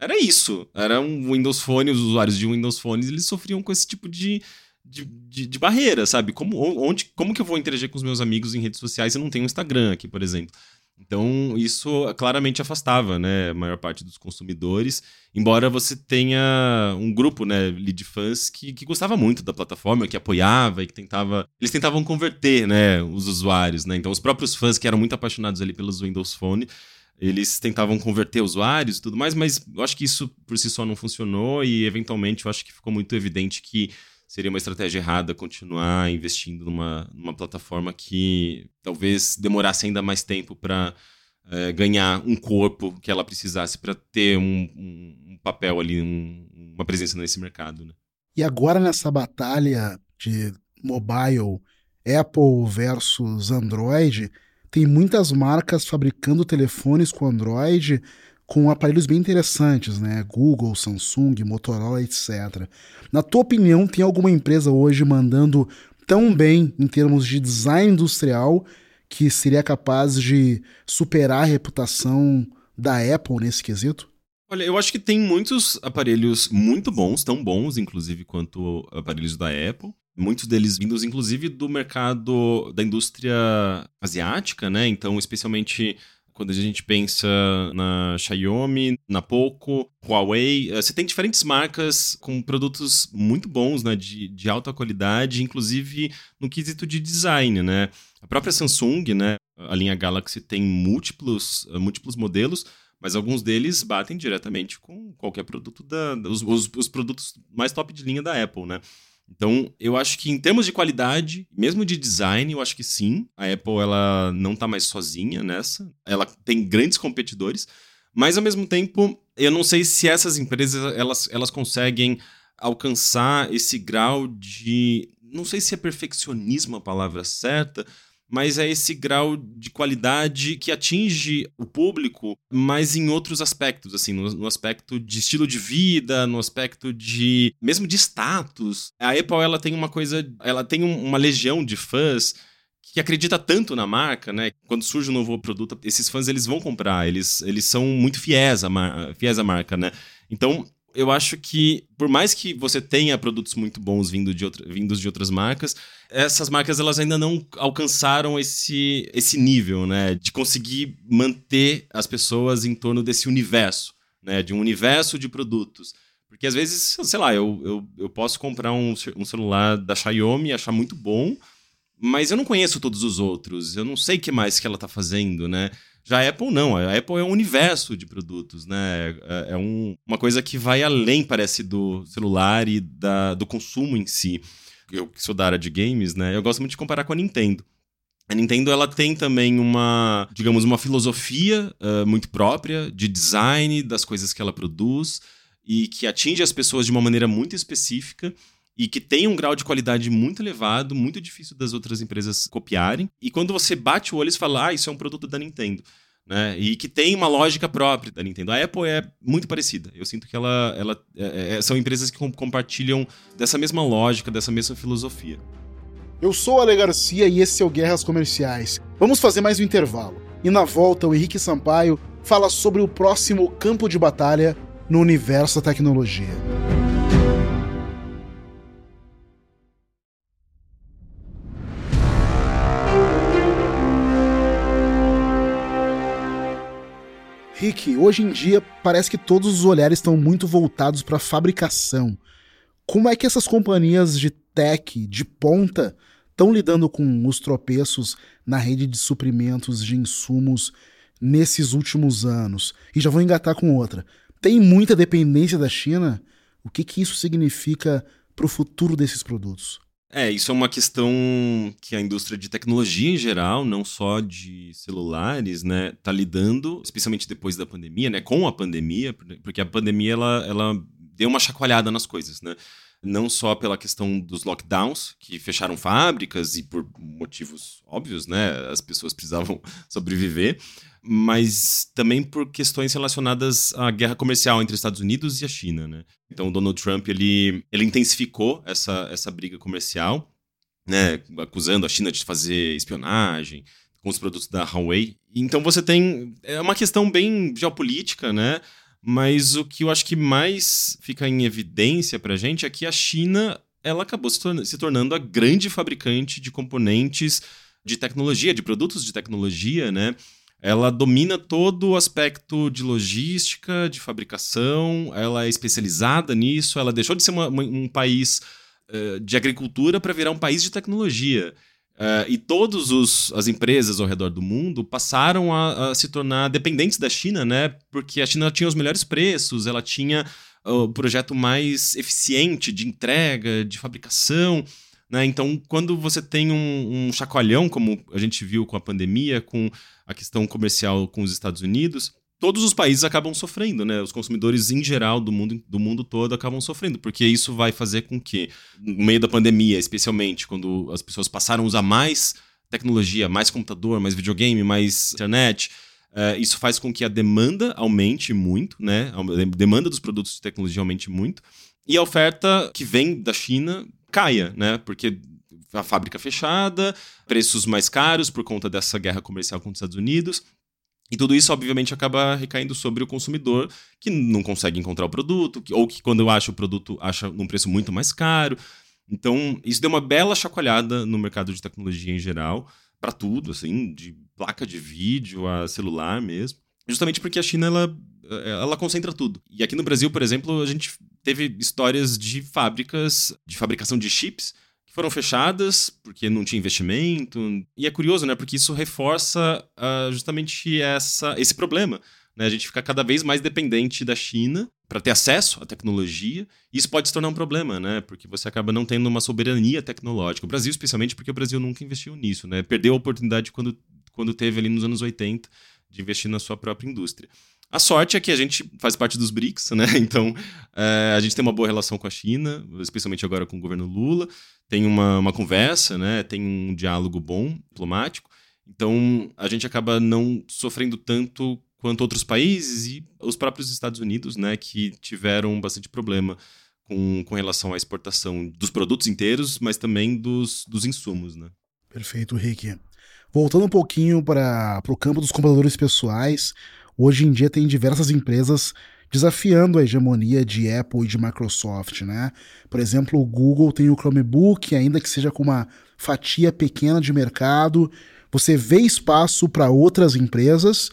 Era isso. Era um Windows Phone, os usuários de Windows Phones, eles sofriam com esse tipo de, de, de, de, barreira, sabe? Como, onde, como que eu vou interagir com os meus amigos em redes sociais se eu não tenho Instagram aqui, por exemplo? Então, isso claramente afastava né, a maior parte dos consumidores, embora você tenha um grupo né, de fãs que, que gostava muito da plataforma, que apoiava e que tentava. Eles tentavam converter né, os usuários. Né? Então, os próprios fãs que eram muito apaixonados ali pelos Windows Phone, eles tentavam converter usuários e tudo mais, mas eu acho que isso por si só não funcionou e, eventualmente, eu acho que ficou muito evidente que seria uma estratégia errada continuar investindo numa, numa plataforma que talvez demorasse ainda mais tempo para é, ganhar um corpo que ela precisasse para ter um, um, um, papel ali, um, uma presença nesse mercado. Né? E agora nessa batalha de mobile, Apple versus Android, tem muitas marcas fabricando telefones com Android com aparelhos bem interessantes, né? Google, Samsung, Motorola, etc. Na tua opinião, tem alguma empresa hoje mandando tão bem em termos de design industrial que seria capaz de superar a reputação da Apple nesse quesito? Olha, eu acho que tem muitos aparelhos muito bons, tão bons, inclusive, quanto aparelhos da Apple. Muitos deles vindos, inclusive, do mercado da indústria asiática, né? Então, especialmente quando a gente pensa na Xiaomi, na Poco, Huawei, eh, você tem diferentes marcas com produtos muito bons, né, de, de alta qualidade, inclusive no quesito de design, né? A própria Samsung, né, A linha Galaxy tem múltiplos, múltiplos modelos, mas alguns deles batem diretamente com qualquer produto da. Os, os, os, produtos mais top de linha da Apple, né? Então, eu acho que em termos de qualidade, mesmo de design, eu acho que sim. A Apple ela não está mais sozinha nessa. Ela tem grandes competidores, mas ao mesmo tempo, eu não sei se essas empresas elas, elas conseguem alcançar esse grau de. Não sei se é perfeccionismo a palavra certa, mas é esse grau de qualidade que atinge o público, mas em outros aspectos, assim, no, no, aspecto de estilo de vida, no aspecto de mesmo de status. A Apple ela tem uma coisa, ela tem um, uma legião de fãs que acredita tanto na marca, né? Quando surge um novo produto, esses fãs eles vão comprar, eles, eles são muito fiéis à, fiéis à marca, né? Então, eu acho que, por mais que você tenha produtos muito bons vindo de outra, vindos de outras marcas, essas marcas elas ainda não alcançaram esse, esse nível, né? De conseguir manter as pessoas em torno desse universo, né? De um universo de produtos. Porque às vezes, sei lá, eu, eu, eu posso comprar um, um celular da Xiaomi e achar muito bom, mas eu não conheço todos os outros, eu não sei o que mais que ela está fazendo, né? Já a Apple não, a Apple é um universo de produtos, né? É, é um, uma coisa que vai além, parece, do celular e da, do consumo em si. Eu que sou da área de games, né? Eu gosto muito de comparar com a Nintendo. A Nintendo ela tem também uma, digamos, uma filosofia uh, muito própria de design das coisas que ela produz e que atinge as pessoas de uma maneira muito específica e que tem um grau de qualidade muito elevado, muito difícil das outras empresas copiarem. E quando você bate o olho e fala, ah, isso é um produto da Nintendo. Né? E que tem uma lógica própria da Nintendo. A Apple é muito parecida. Eu sinto que ela, ela é, é, são empresas que compartilham dessa mesma lógica, dessa mesma filosofia. Eu sou Ale Garcia e esse é o Guerras Comerciais. Vamos fazer mais um intervalo. E na volta, o Henrique Sampaio fala sobre o próximo campo de batalha no universo da tecnologia. Rick, hoje em dia parece que todos os olhares estão muito voltados para a fabricação. Como é que essas companhias de tech de ponta estão lidando com os tropeços na rede de suprimentos de insumos nesses últimos anos? E já vou engatar com outra. Tem muita dependência da China? O que, que isso significa para o futuro desses produtos? É, isso é uma questão que a indústria de tecnologia em geral, não só de celulares, né, tá lidando, especialmente depois da pandemia, né, com a pandemia, porque a pandemia ela, ela deu uma chacoalhada nas coisas, né? Não só pela questão dos lockdowns, que fecharam fábricas e por motivos óbvios, né, as pessoas precisavam sobreviver, mas também por questões relacionadas à guerra comercial entre Estados Unidos e a China, né? Então o Donald Trump ele, ele intensificou essa, essa briga comercial, né, acusando a China de fazer espionagem com os produtos da Huawei. Então você tem é uma questão bem geopolítica, né? Mas o que eu acho que mais fica em evidência para a gente é que a China ela acabou se, tornando, se tornando a grande fabricante de componentes de tecnologia, de produtos de tecnologia, né? Ela domina todo o aspecto de logística, de fabricação, ela é especializada nisso, ela deixou de ser uma, um país uh, de agricultura para virar um país de tecnologia. Uh, e todas as empresas ao redor do mundo passaram a, a, se tornar dependentes da China, né? Porque a China tinha os melhores preços, ela tinha o projeto mais eficiente de entrega, de fabricação. Né? Então, quando você tem um, um chacoalhão, como a gente viu com a pandemia, com a questão comercial com os Estados Unidos, todos os países acabam sofrendo, né? Os consumidores em geral do mundo, do mundo todo acabam sofrendo, porque isso vai fazer com que, no meio da pandemia, especialmente, quando as pessoas passaram a usar mais tecnologia, mais computador, mais videogame, mais internet, uh, isso faz com que a demanda aumente muito, né? A demanda dos produtos de tecnologia aumente muito. E a oferta que vem da China caia, né? Porque a fábrica fechada, preços mais caros por conta dessa guerra comercial com os Estados Unidos. E tudo isso, obviamente, acaba recaindo sobre o consumidor, que não consegue encontrar o produto, ou que, quando acha o produto, acha num preço muito mais caro. Então, isso deu uma bela chacoalhada no mercado de tecnologia em geral, para tudo, assim, de placa de vídeo a celular mesmo. Justamente porque a China, ela, ela concentra tudo. E aqui no Brasil, por exemplo, a gente teve histórias de fábricas de fabricação de chips que foram fechadas porque não tinha investimento. E é curioso, né? Porque isso reforça uh, justamente essa, esse problema. Né? A gente fica cada vez mais dependente da China para ter acesso à tecnologia. E isso pode se tornar um problema, né? Porque você acaba não tendo uma soberania tecnológica. O Brasil, especialmente, porque o Brasil nunca investiu nisso, né? Perdeu a oportunidade quando, quando teve ali nos anos 80 de investir na sua própria indústria. A sorte é que a gente faz parte dos BRICS, né? Então é, a gente tem uma boa relação com a China, especialmente agora com o governo Lula. Tem uma, uma conversa, né? Tem um diálogo bom, diplomático. Então a gente acaba não sofrendo tanto quanto outros países e os próprios Estados Unidos, né? Que tiveram bastante problema com, com relação à exportação dos produtos inteiros, mas também dos, dos insumos, né? Perfeito, Rick. Voltando um pouquinho para o campo dos computadores pessoais, hoje em dia tem diversas empresas desafiando a hegemonia de Apple e de Microsoft, né? Por exemplo, o Google tem o Chromebook, ainda que seja com uma fatia pequena de mercado, você vê espaço para outras empresas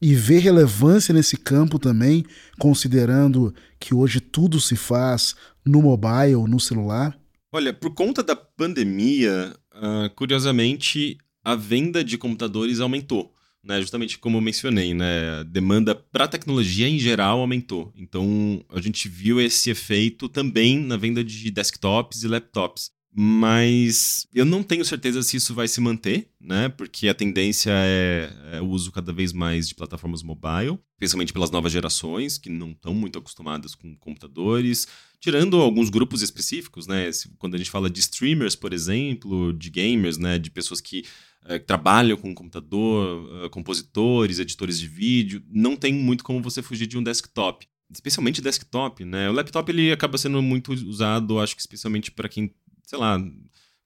e vê relevância nesse campo também, considerando que hoje tudo se faz no mobile, no celular? Olha, por conta da pandemia, uh, curiosamente, a venda de computadores aumentou né, justamente como eu mencionei, né, a demanda para tecnologia em geral aumentou. Então a gente viu esse efeito também na venda de desktops e laptops. Mas eu não tenho certeza se isso vai se manter, né? Porque a tendência é, é o uso cada vez mais de plataformas mobile, principalmente pelas novas gerações, que não estão muito acostumadas com computadores, tirando alguns grupos específicos, né? Quando a gente fala de streamers, por exemplo, de gamers, né? De pessoas que é, que trabalham com computador, uh, compositores, editores de vídeo, não tem muito como você fugir de um desktop. Especialmente desktop, né? O laptop ele acaba sendo muito usado, acho que especialmente para quem, sei lá,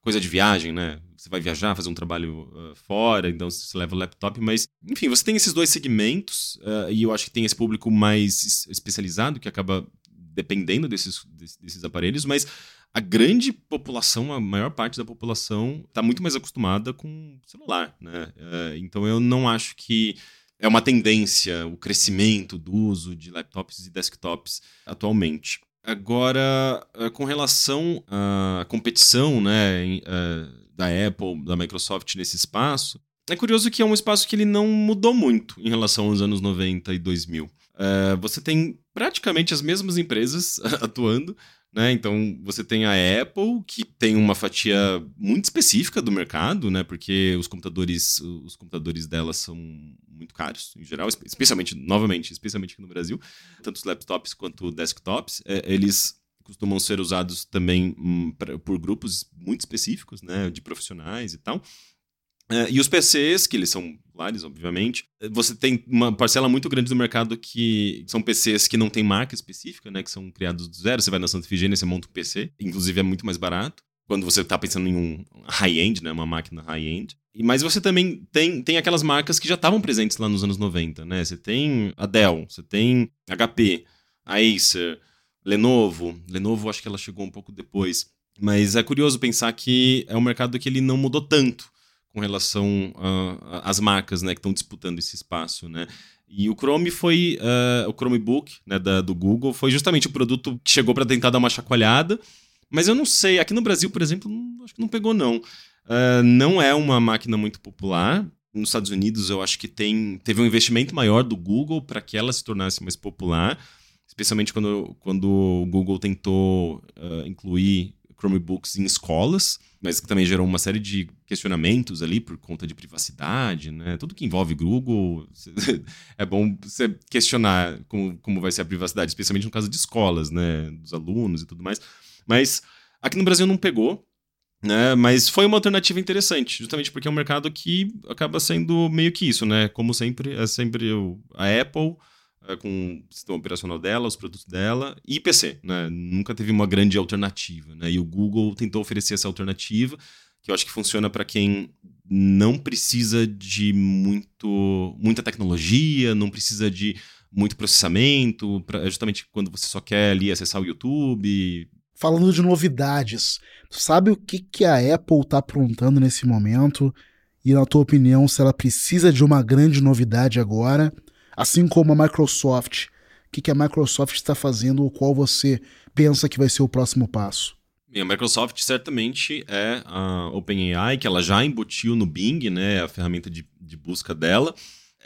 coisa de viagem, né? Você vai viajar, fazer um trabalho uh, fora, então você leva o laptop, mas, enfim, você tem esses dois segmentos, uh, e eu acho que tem esse público mais especializado, que acaba dependendo desses, desses aparelhos, mas a grande população, a maior parte da população, está muito mais acostumada com celular, né? É, então eu não acho que é uma tendência o crescimento do uso de laptops e desktops atualmente. Agora, é, com relação à competição né, é, da Apple, da Microsoft nesse espaço, é curioso que é um espaço que ele não mudou muito em relação aos anos 90 e 2000. você tem praticamente as mesmas empresas atuando, né? Então você tem a Apple, que tem uma fatia muito específica do mercado, né? porque os computadores, os computadores dela são muito caros, em geral, especialmente, novamente, especialmente aqui no Brasil, tanto os laptops quanto desktops, é, eles costumam ser usados também hum, pra, por grupos muito específicos, né, de profissionais e tal. É, e os PCs, que eles são populares, obviamente, você tem uma parcela muito grande do mercado que são PCs que não tem marca específica, né? Que são criados do zero. Você vai na Santa Efigênia, você monta um PC. Inclusive, é muito mais barato. Quando você está pensando em um high-end, né? Uma máquina high-end. Mas você também tem, tem aquelas marcas que já estavam presentes lá nos anos 90, né? Você tem a Dell, você tem HP, a Acer, Lenovo. Lenovo, acho que ela chegou um pouco depois. Mas é curioso pensar que é um mercado que ele não mudou tanto com relação às marcas né, que estão disputando esse espaço. Né? E o Chrome foi, uh, o Chromebook né, da, do Google foi justamente o produto que chegou para tentar dar uma chacoalhada, mas eu não sei, aqui no Brasil, por exemplo, acho que não pegou não. Uh, não é uma máquina muito popular. Nos Estados Unidos, eu acho que tem, teve um investimento maior do Google para que ela se tornasse mais popular, especialmente quando, quando o Google tentou uh, incluir Chromebooks em escolas, mas que também gerou uma série de questionamentos ali por conta de privacidade, né? Tudo que envolve Google, é bom você questionar como, como vai ser a privacidade, especialmente no caso de escolas, né? Dos alunos e tudo mais. Mas aqui no Brasil não pegou, né? Mas foi uma alternativa interessante, justamente porque é um mercado que acaba sendo meio que isso, né? Como sempre, é sempre a Apple com o sistema operacional dela, os produtos dela e PC, né? Nunca teve uma grande alternativa, né? E o Google tentou oferecer essa alternativa, que eu acho que funciona para quem não precisa de muito, muita tecnologia, não precisa de muito processamento, pra, justamente quando você só quer ali acessar o YouTube. Falando de novidades, sabe o que, que a Apple está aprontando nesse momento? E na tua opinião, se ela precisa de uma grande novidade agora? Assim como a Microsoft. O que, que a Microsoft está fazendo, o qual você pensa que vai ser o próximo passo? Bem, a Microsoft certamente é a OpenAI, que ela já embutiu no Bing, né, a ferramenta de, de busca dela.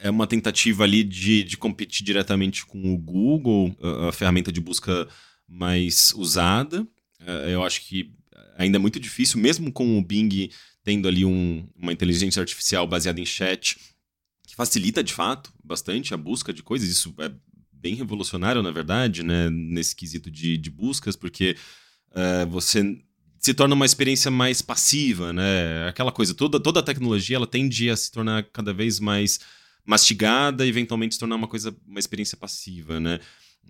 É uma tentativa ali de, de competir diretamente com o Google, a, a ferramenta de busca mais usada. É, eu acho que ainda é muito difícil, mesmo com o Bing tendo ali um, uma inteligência artificial baseada em chat, que facilita de fato bastante a busca de coisas. Isso é bem revolucionário, na verdade, né, nesse quesito de, de buscas, porque uh, você se torna uma experiência mais passiva, né? Aquela coisa, toda, toda a tecnologia ela tende a se tornar cada vez mais mastigada e eventualmente se tornar uma coisa, uma experiência passiva, né?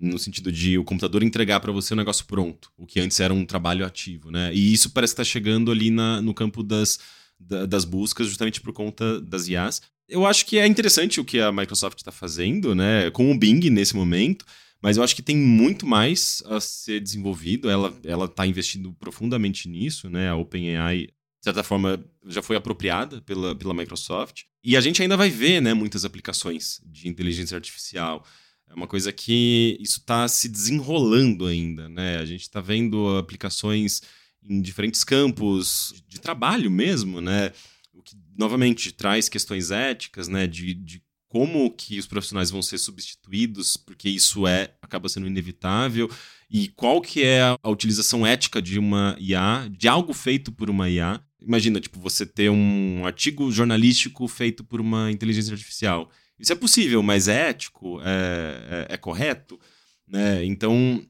No sentido de o computador entregar para você o um negócio pronto, o que antes era um trabalho ativo, né? E isso parece estar tá chegando ali na, no campo das, da, das buscas, justamente por conta das IAs. Eu acho que é interessante o que a Microsoft está fazendo, né? Com o Bing nesse momento. Mas eu acho que tem muito mais a ser desenvolvido. Ela ela está investindo profundamente nisso, né? A OpenAI, de certa forma, já foi apropriada pela, pela Microsoft. E a gente ainda vai ver, né, muitas aplicações de inteligência artificial. É uma coisa que isso está se desenrolando ainda, né? A gente está vendo aplicações em diferentes campos de trabalho mesmo, né? O que, novamente, traz questões éticas, né? De, de como que os profissionais vão ser substituídos, porque isso é acaba sendo inevitável, e qual que é a utilização ética de uma IA, de algo feito por uma IA. Imagina, tipo, você ter um artigo jornalístico feito por uma inteligência artificial. Isso é possível, mas é ético? É, é, é correto? Né? Então,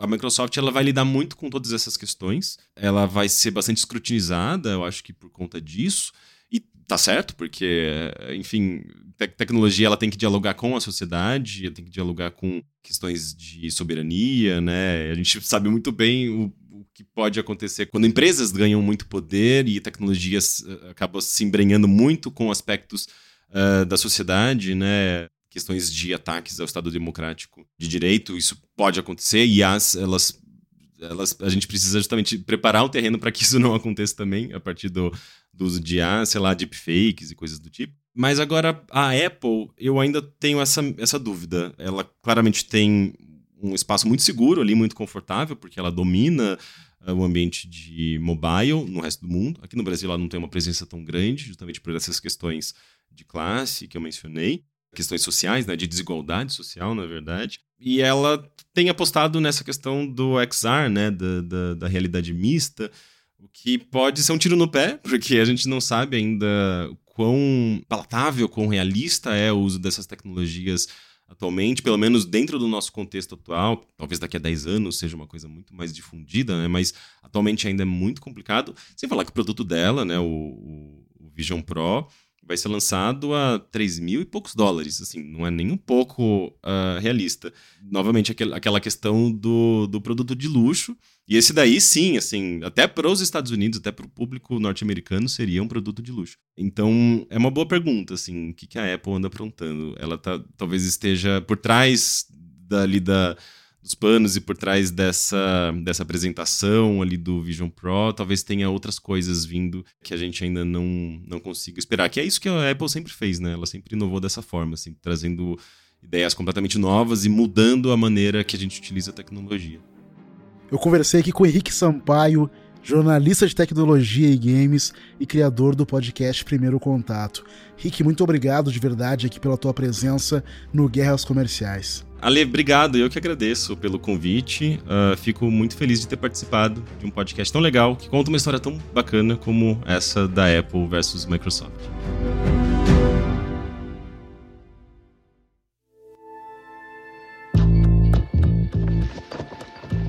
a Microsoft ela vai lidar muito com todas essas questões. Ela vai ser bastante escrutinizada, eu acho que por conta disso. E tá certo, porque, enfim, te tecnologia ela tem que dialogar com a sociedade, tem que dialogar com questões de soberania, né? A gente sabe muito bem o, o que pode acontecer quando empresas ganham muito poder e tecnologias uh, acabam se embrenhando muito com aspectos uh, da sociedade, né? Questões de ataques ao Estado Democrático de Direito, isso pode acontecer e as, elas elas, a gente precisa justamente preparar o terreno para que isso não aconteça também, a partir do, do uso de, ah, sei lá, deepfakes e coisas do tipo. Mas agora, a Apple, eu ainda tenho essa, essa dúvida. Ela claramente tem um espaço muito seguro ali, muito confortável, porque ela domina uh, o ambiente de mobile no resto do mundo. Aqui no Brasil ela não tem uma presença tão grande, justamente por essas questões de classe que eu mencionei, questões sociais, né, de desigualdade social, na verdade. E ela tem apostado nessa questão do XR, né, da, da, da realidade mista, o que pode ser um tiro no pé, porque a gente não sabe ainda quão palatável, quão realista é o uso dessas tecnologias atualmente, pelo menos dentro do nosso contexto atual, talvez daqui a 10 anos seja uma coisa muito mais difundida, né? mas atualmente ainda é muito complicado. Sem falar que o produto dela, né, o, o Vision Pro, vai ser lançado a 3 mil e poucos dólares, assim, não é nem um pouco uh, realista. Novamente, aquela questão do, do produto de luxo, e esse daí, sim, assim, até para os Estados Unidos, até para o público norte-americano, seria um produto de luxo. Então, é uma boa pergunta, assim, o que, que a Apple anda aprontando? Ela tá, talvez esteja por trás dali da, dos panos e por trás dessa, dessa apresentação ali do Vision Pro, talvez tenha outras coisas vindo que a gente ainda não, não consiga esperar. Que é isso que a Apple sempre fez, né? Ela sempre inovou dessa forma, assim, trazendo ideias completamente novas e mudando a maneira que a gente utiliza a tecnologia. Eu conversei aqui com o Henrique Sampaio, jornalista de tecnologia e games e criador do podcast Primeiro Contato. Rick, muito obrigado de verdade aqui pela tua presença no Guerras Comerciais. Ale, obrigado. Eu que agradeço pelo convite. Uh, fico muito feliz de ter participado de um podcast tão legal que conta uma história tão bacana como essa da Apple versus Microsoft.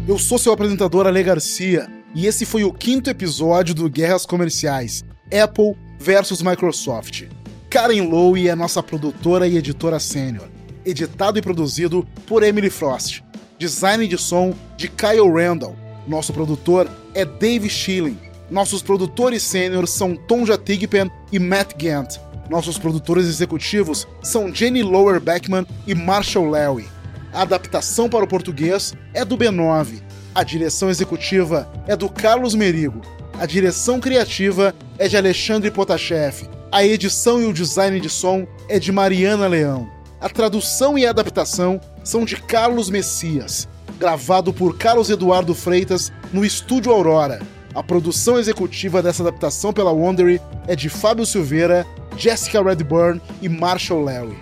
Eu sou seu apresentador Ale Garcia e esse foi o quinto episódio do Guerras Comerciais Apple versus Microsoft. Karen Lowe é nossa produtora e editora sênior. Editado e produzido por Emily Frost. Design de som de Kyle Randall. Nosso produtor é Dave Schilling. Nossos produtores sênior são Tom Jatigpen e Matt Gant. Nossos produtores executivos são Jenny Lower Beckman e Marshall Lewy. A adaptação para o português é do B9. A direção executiva é do Carlos Merigo. A direção criativa é de Alexandre Potashev. A edição e o design de som é de Mariana Leão. A tradução e adaptação são de Carlos Messias. gravado por Carlos Eduardo Freitas no Estúdio Aurora. A produção executiva dessa adaptação pela Wondery é de Fábio Silveira, Jessica Redburn e Marshall Larry.